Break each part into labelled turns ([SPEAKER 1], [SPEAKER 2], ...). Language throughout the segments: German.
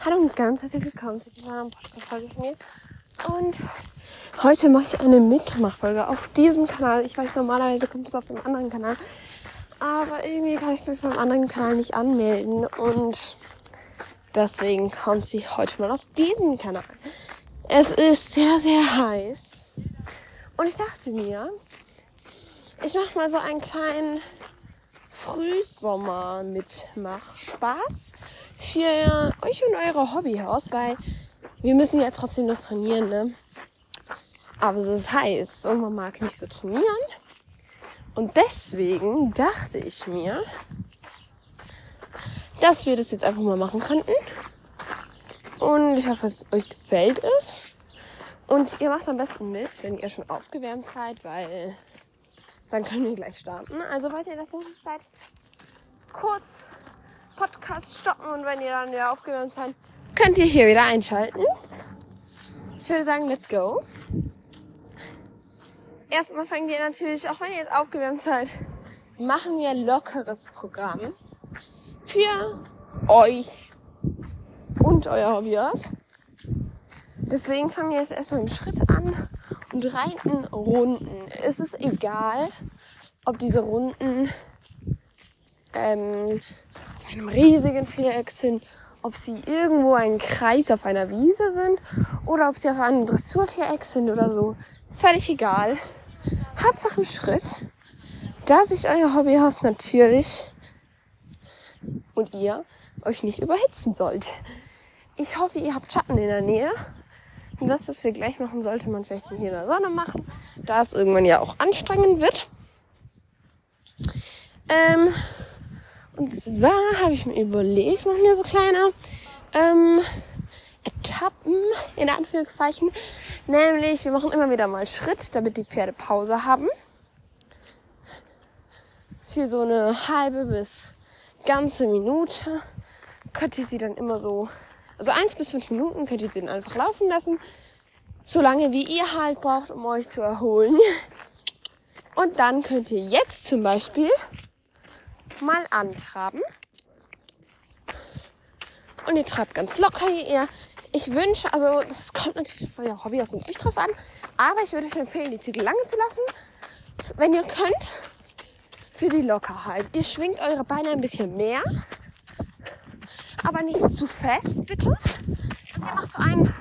[SPEAKER 1] Hallo und ganz herzlich willkommen zu dieser neuen Podcast-Folge von mir. Und heute mache ich eine Mitmachfolge auf diesem Kanal. Ich weiß, normalerweise kommt es auf dem anderen Kanal. Aber irgendwie kann ich mich beim anderen Kanal nicht anmelden. Und deswegen kommt sie heute mal auf diesem Kanal. Es ist sehr, sehr heiß. Und ich dachte mir, ich mache mal so einen kleinen Frühsommer mitmach Spaß für euch und eure Hobbyhaus, weil wir müssen ja trotzdem noch trainieren, ne? Aber es ist heiß und man mag nicht so trainieren. Und deswegen dachte ich mir, dass wir das jetzt einfach mal machen könnten. Und ich hoffe, es euch gefällt es. Und ihr macht am besten mit, wenn ihr schon aufgewärmt seid, weil dann können wir gleich starten. Also falls ihr das nicht seid, kurz Podcast stoppen und wenn ihr dann wieder aufgewärmt seid, könnt ihr hier wieder einschalten. Ich würde sagen, let's go. Erstmal fangen wir natürlich, auch wenn ihr jetzt aufgewärmt seid, machen wir lockeres Programm für euch und euer Hobbyers. Deswegen fangen wir jetzt erstmal im Schritt an und reiten Runden. Es ist egal, ob diese Runden ähm, einem riesigen Viereck sind, ob sie irgendwo ein Kreis auf einer Wiese sind oder ob sie auf einem Dressurviereck sind oder so. Völlig egal. Hauptsache im Schritt, da sich euer Hobbyhaus natürlich und ihr euch nicht überhitzen sollt. Ich hoffe, ihr habt Schatten in der Nähe. Und das, was wir gleich machen, sollte man vielleicht nicht in der Sonne machen, da es irgendwann ja auch anstrengend wird. Ähm, und zwar habe ich mir überlegt, machen wir so kleine ähm, Etappen, in Anführungszeichen. Nämlich, wir machen immer wieder mal Schritt, damit die Pferde Pause haben. Für so eine halbe bis ganze Minute könnt ihr sie dann immer so, also eins bis fünf Minuten könnt ihr sie dann einfach laufen lassen. Solange wie ihr halt braucht, um euch zu erholen. Und dann könnt ihr jetzt zum Beispiel mal antraben. Und ihr trabt ganz locker hier. Ich wünsche, also das kommt natürlich auf euer Hobby aus und euch drauf an, aber ich würde euch empfehlen, die Zügel lange zu lassen, wenn ihr könnt, für die Lockerheit. Ihr schwingt eure Beine ein bisschen mehr, aber nicht zu fest, bitte. Also ihr macht so ein,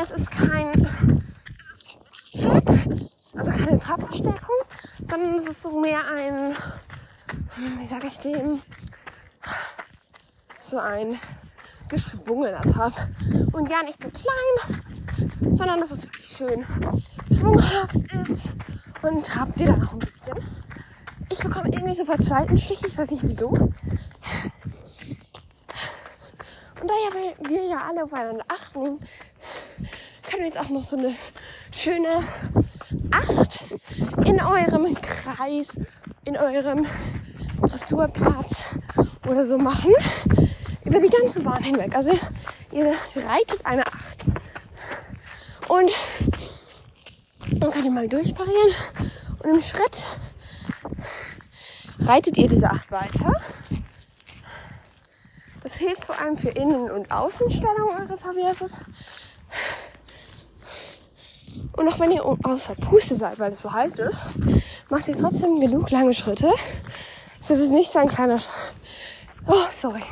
[SPEAKER 1] es ist kein, es ist kein also keine Trabverstärkung, sondern es ist so mehr ein, wie sage ich dem, so ein geschwungener Trab. Und ja, nicht so klein, sondern dass es wirklich schön schwunghaft ist. Und trabt ihr dann noch ein bisschen. Ich bekomme irgendwie sofort Seitenstiche, ich weiß nicht wieso. Und weil wir ja alle aufeinander achten, können wir jetzt auch noch so eine schöne Acht in eurem Kreis, in eurem Dressurplatz oder so machen. Über die ganze Bahn hinweg. Also ihr reitet eine Acht. Und dann könnt ihr mal durchparieren. Und im Schritt reitet ihr diese Acht weiter. Das hilft vor allem für Innen- und Außenstellung eures Hobbys. Und auch wenn ihr außer Puste seid, weil es so heiß ist, macht ihr trotzdem genug lange Schritte, so dass es nicht so ein kleiner, oh sorry,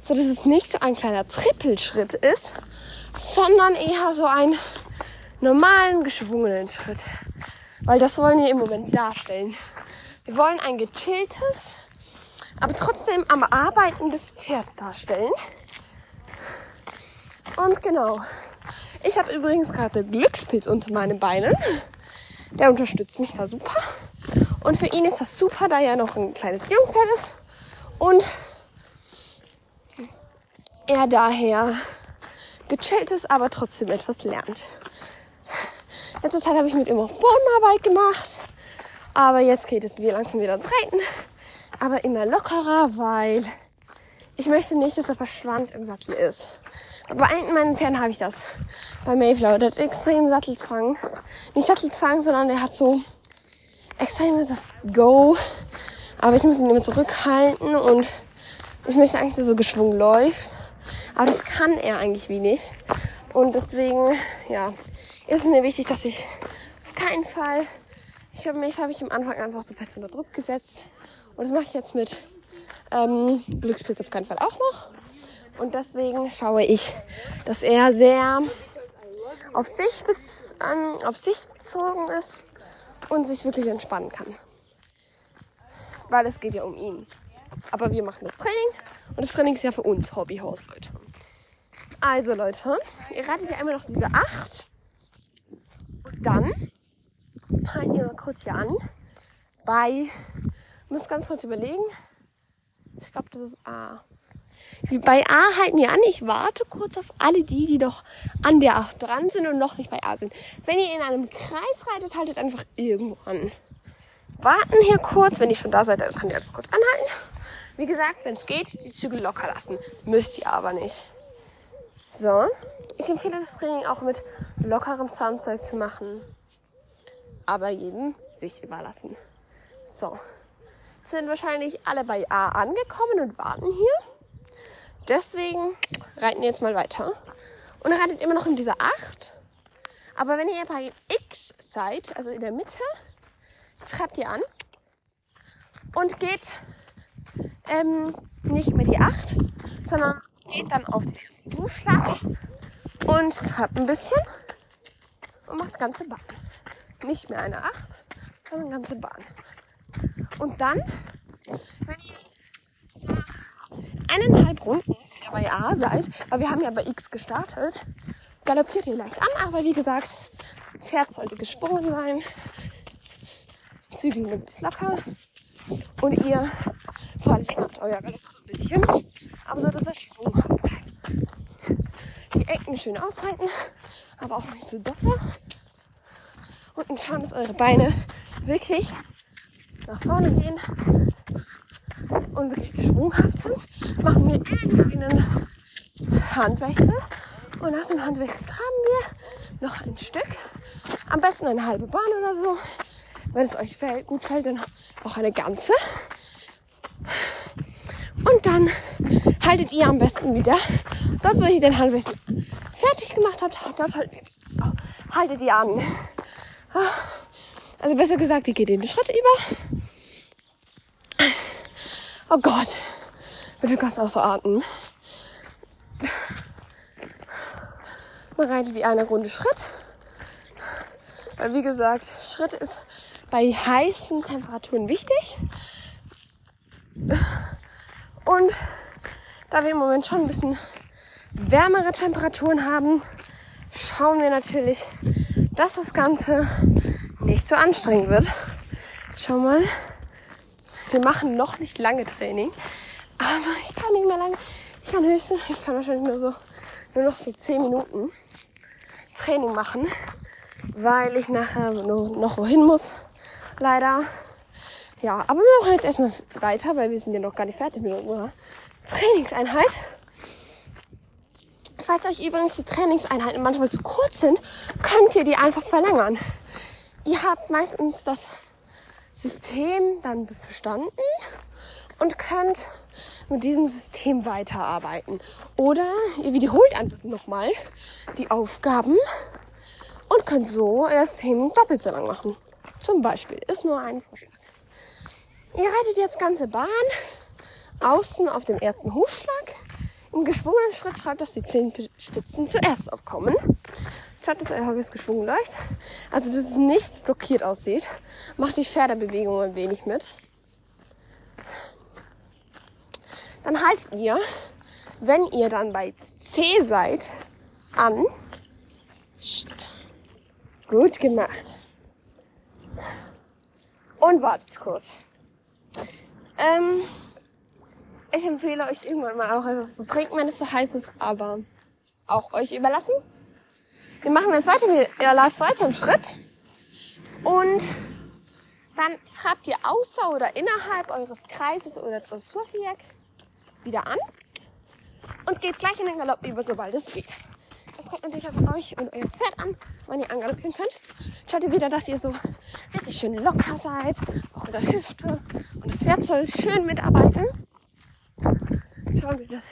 [SPEAKER 1] so dass es nicht so ein kleiner Trippelschritt ist, sondern eher so einen normalen geschwungenen Schritt, weil das wollen wir im Moment darstellen. Wir wollen ein gechilltes, aber trotzdem am arbeitendes Pferd darstellen. Und genau. Ich habe übrigens gerade Glückspilz unter meinen Beinen. Der unterstützt mich da super. Und für ihn ist das super, da er noch ein kleines Jungpferd ist. Und er daher gechillt ist, aber trotzdem etwas lernt. Letzte Zeit habe ich mit ihm auf Bodenarbeit gemacht. Aber jetzt geht es wieder langsam wieder ins Reiten. Aber immer lockerer, weil ich möchte nicht, dass er verschwand im Sattel ist. Bei meinen Pferden habe ich das. Bei Mayflower, der hat extrem Sattelzwang. Nicht Sattelzwang, sondern der hat so extrem das Go. Aber ich muss ihn immer zurückhalten und ich möchte eigentlich, dass er geschwungen läuft. Aber das kann er eigentlich wie nicht. Und deswegen, ja, ist mir wichtig, dass ich auf keinen Fall, ich habe mich, habe ich am Anfang einfach so fest unter Druck gesetzt. Und das mache ich jetzt mit ähm, Glückspilz auf keinen Fall auch noch. Und deswegen schaue ich, dass er sehr auf sich, ähm, auf sich bezogen ist und sich wirklich entspannen kann. Weil es geht ja um ihn. Aber wir machen das Training und das Training ist ja für uns Hobbyhaus, Leute. Also Leute, ihr reitet ja immer noch diese 8 und dann halten wir mal kurz hier an bei, ich muss ganz kurz überlegen, ich glaube das ist A. Bei A halten wir an. Ich warte kurz auf alle die, die noch an der 8 dran sind und noch nicht bei A sind. Wenn ihr in einem Kreis reitet, haltet einfach irgendwo an. Warten hier kurz. Wenn ihr schon da seid, dann könnt ihr einfach kurz anhalten. Wie gesagt, wenn es geht, die Zügel locker lassen. Müsst ihr aber nicht. So. Ich empfehle das Training auch mit lockerem Zahnzeug zu machen. Aber jedem sich überlassen. So. Jetzt sind wahrscheinlich alle bei A angekommen und warten hier. Deswegen reiten wir jetzt mal weiter. Und ihr reitet immer noch in dieser 8. Aber wenn ihr bei X seid, also in der Mitte, treibt ihr an und geht ähm, nicht mehr die 8, sondern geht dann auf den ersten Hufschlag und treibt ein bisschen und macht ganze Bahn. Nicht mehr eine 8, sondern ganze Bahn. Und dann, wenn eineinhalb Runden wieder bei A seid, weil wir haben ja bei X gestartet, galoppiert ihr leicht an, aber wie gesagt, Pferd sollte gesprungen sein, Zügel möglichst locker. Und ihr verlängert euer Galopp so ein bisschen, aber so, dass er schwunghaft bleibt. Die Ecken schön aushalten, aber auch nicht zu doll. Und schauen, dass eure Beine wirklich nach vorne gehen und wirklich geschwunghaft sind, machen wir irgendeinen Handwechsel. Und nach dem Handwechsel traben wir noch ein Stück. Am besten eine halbe Bahn oder so. Wenn es euch gut fällt, dann auch eine ganze. Und dann haltet ihr am besten wieder dort, wo ihr den Handwechsel fertig gemacht habt, dort haltet ihr an. Also besser gesagt, ihr geht den Schritt über Oh Gott. Bitte auch so atmen. Man reitet die eine Runde Schritt. Weil wie gesagt, Schritt ist bei heißen Temperaturen wichtig. Und da wir im Moment schon ein bisschen wärmere Temperaturen haben, schauen wir natürlich, dass das Ganze nicht so anstrengend wird. Schau mal. Wir machen noch nicht lange Training, aber ich kann nicht mehr lange. Ich kann höchstens, ich kann wahrscheinlich nur so, nur noch so 10 Minuten Training machen, weil ich nachher nur noch wohin muss. Leider. Ja, aber wir machen jetzt erstmal weiter, weil wir sind ja noch gar nicht fertig mit unserer Trainingseinheit. Falls euch übrigens die Trainingseinheiten manchmal zu kurz sind, könnt ihr die einfach verlängern. Ihr habt meistens das System dann verstanden und könnt mit diesem System weiterarbeiten. Oder ihr wiederholt einfach nochmal die Aufgaben und könnt so euer System doppelt so lang machen. Zum Beispiel ist nur ein Vorschlag. Ihr reitet jetzt ganze Bahn außen auf dem ersten Hufschlag. Im geschwungenen Schritt schreibt, dass die Zehenspitzen zuerst aufkommen. Dass euer Hobby geschwungen läuft. Also, dass es nicht blockiert aussieht. Macht die Pferdebewegung ein wenig mit. Dann haltet ihr, wenn ihr dann bei C seid, an. Psst. Gut gemacht. Und wartet kurz. Ähm, ich empfehle euch irgendwann mal auch etwas zu trinken, wenn es so heiß ist, aber auch euch überlassen. Wir machen jetzt weiter, ihr läuft weiter im Schritt. Und dann trabt ihr außer oder innerhalb eures Kreises oder Dressurviereck wieder an und geht gleich in den Galopp über, sobald es geht. Das kommt natürlich auf euch und euer Pferd an, wann ihr angaloppieren könnt. Schaut ihr wieder, dass ihr so richtig schön locker seid, auch in der Hüfte. Und das Pferd soll schön mitarbeiten. Schauen wir, dass,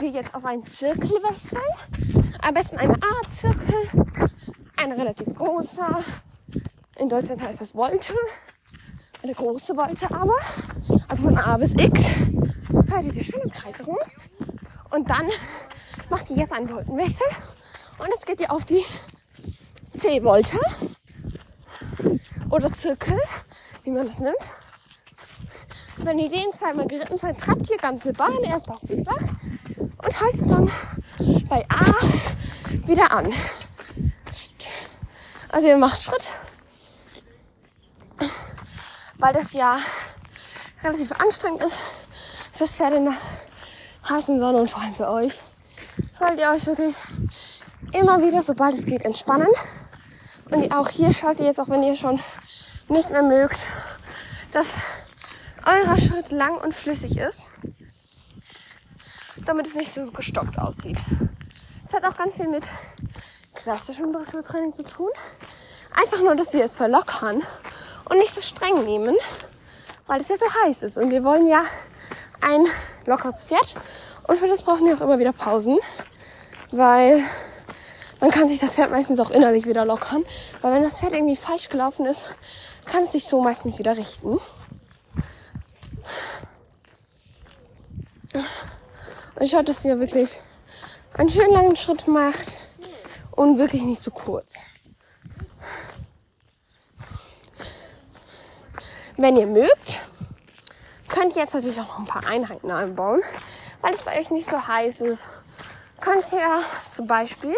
[SPEAKER 1] wir jetzt auf einen Zirkel wechseln. Am besten eine A-Zirkel, ein relativ großer. In Deutschland heißt das Wolte. Eine große Wolte aber. Also von A bis X. Haltet ihr schön im Kreis herum. Und dann macht ihr jetzt einen Voltenwechsel. Und es geht ihr auf die C-Volte. Oder Zirkel, wie man das nimmt. Wenn ihr den zweimal geritten seid, trappt ihr ganze Bahn erst auf Schlag und haltet dann bei A wieder an. Also ihr macht Schritt, weil das ja relativ anstrengend ist fürs Pferd in der heißen Sonne und vor allem für euch. Sollt ihr euch wirklich immer wieder, sobald es geht, entspannen. Und auch hier schaut ihr jetzt, auch wenn ihr schon nicht mehr mögt, dass eurer Schritt lang und flüssig ist, damit es nicht so gestockt aussieht. Es hat auch ganz viel mit klassischem Dressurtraining zu tun. Einfach nur, dass wir es verlockern und nicht so streng nehmen, weil es ja so heiß ist. Und wir wollen ja ein lockeres Pferd. Und für das brauchen wir auch immer wieder Pausen, weil man kann sich das Pferd meistens auch innerlich wieder lockern. Weil wenn das Pferd irgendwie falsch gelaufen ist, kann es sich so meistens wieder richten. Und schaut, dass ihr wirklich einen schönen langen Schritt macht und wirklich nicht zu kurz. Wenn ihr mögt, könnt ihr jetzt natürlich auch noch ein paar Einheiten einbauen, weil es bei euch nicht so heiß ist. Könnt ihr zum Beispiel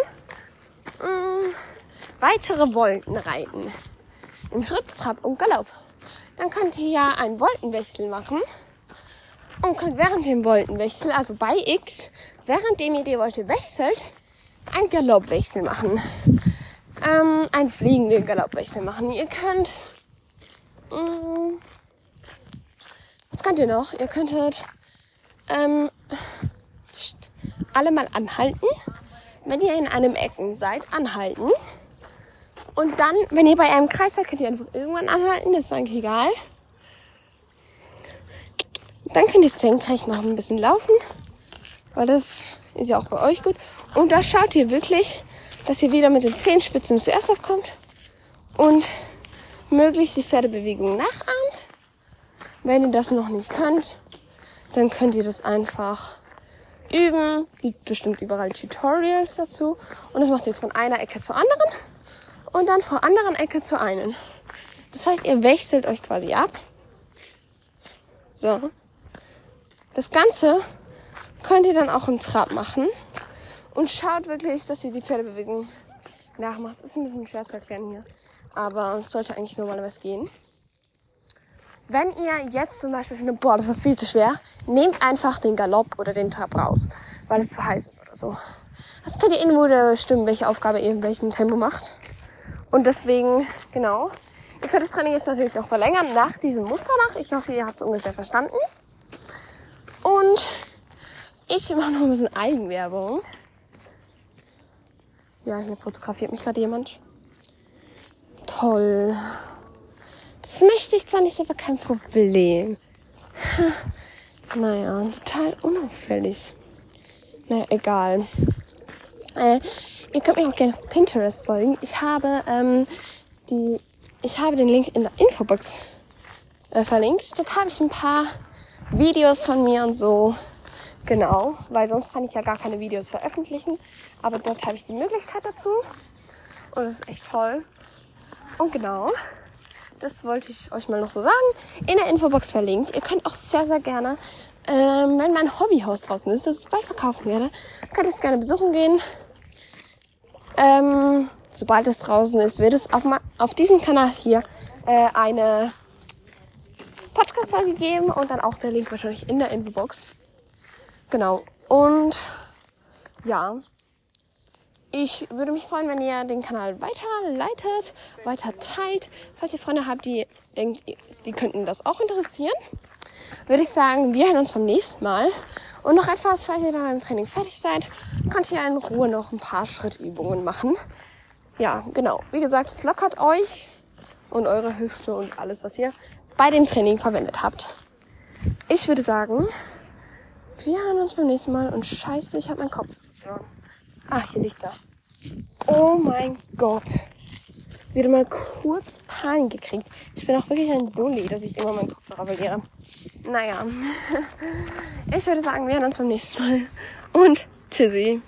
[SPEAKER 1] mh, mm, weitere Wolken reiten. Im Schritt, Trab und Galopp. Dann könnt ihr ja einen Wolkenwechsel machen und könnt während dem Voltenwechsel, also bei X, währenddem ihr die Volte wechselt, einen Galoppwechsel machen. Ähm, einen fliegenden Galoppwechsel machen. Ihr könnt, mh, mm, was könnt ihr noch? Ihr könntet ähm, alle mal anhalten. Wenn ihr in einem Ecken seid, anhalten. Und dann, wenn ihr bei einem Kreis seid, könnt ihr einfach irgendwann anhalten. Das ist eigentlich egal. Dann könnt ihr senkrecht noch ein bisschen laufen, weil das ist ja auch für euch gut. Und da schaut ihr wirklich, dass ihr wieder mit den Zehenspitzen zuerst aufkommt und möglichst die Pferdebewegung nachahmt. Wenn ihr das noch nicht könnt, dann könnt ihr das einfach üben. Gibt bestimmt überall Tutorials dazu. Und das macht ihr jetzt von einer Ecke zur anderen und dann von anderen Ecke zur einen. Das heißt, ihr wechselt euch quasi ab. So. Das Ganze könnt ihr dann auch im Trab machen. Und schaut wirklich, dass ihr die Pferdebewegung nachmacht. Ist ein bisschen schwer zu erklären hier. Aber es sollte eigentlich normalerweise gehen. Wenn ihr jetzt zum Beispiel findet, boah, das ist viel zu schwer, nehmt einfach den Galopp oder den Trab raus, weil es zu heiß ist oder so. Das könnt ihr irgendwo bestimmen, welche Aufgabe ihr in welchem Tempo macht. Und deswegen, genau. Ihr könnt das Training jetzt natürlich noch verlängern nach diesem Muster nach. Ich hoffe, ihr habt es ungefähr verstanden. Und ich mache noch ein bisschen Eigenwerbung. Ja, hier fotografiert mich gerade jemand. Toll. Das möchte ich zwar nicht, aber kein Problem. Naja, total unauffällig. Naja, egal. Äh, ihr könnt mir auch gerne auf Pinterest folgen. Ich habe ähm, die, ich habe den Link in der Infobox äh, verlinkt. Dort habe ich ein paar Videos von mir und so. Genau, weil sonst kann ich ja gar keine Videos veröffentlichen. Aber dort habe ich die Möglichkeit dazu. Und das ist echt toll. Und genau, das wollte ich euch mal noch so sagen. In der Infobox verlinkt. Ihr könnt auch sehr, sehr gerne, ähm, wenn mein Hobbyhaus draußen ist, das ich bald verkaufen werde, könnt ihr es gerne besuchen gehen. Ähm, sobald es draußen ist, wird es auf, auf diesem Kanal hier äh, eine Podcast-Folge geben und dann auch der Link wahrscheinlich in der Infobox. Genau. Und ja, ich würde mich freuen, wenn ihr den Kanal weiterleitet, weiter teilt. Falls ihr Freunde habt, die denkt, die könnten das auch interessieren, würde ich sagen, wir hören uns beim nächsten Mal. Und noch etwas, falls ihr dann beim Training fertig seid, könnt ihr in Ruhe noch ein paar Schrittübungen machen. Ja, genau. Wie gesagt, es lockert euch und eure Hüfte und alles, was ihr bei dem Training verwendet habt. Ich würde sagen, Wir hören uns beim nächsten Mal und scheiße, ich habe meinen Kopf verloren. Ah, hier liegt er. Oh mein Gott. Wieder mal kurz Panik gekriegt. Ich bin auch wirklich ein Dulli, dass ich immer meinen Kopfhörer verliere. Naja. Ich würde sagen, wir hören uns beim nächsten Mal. Und tschüssi.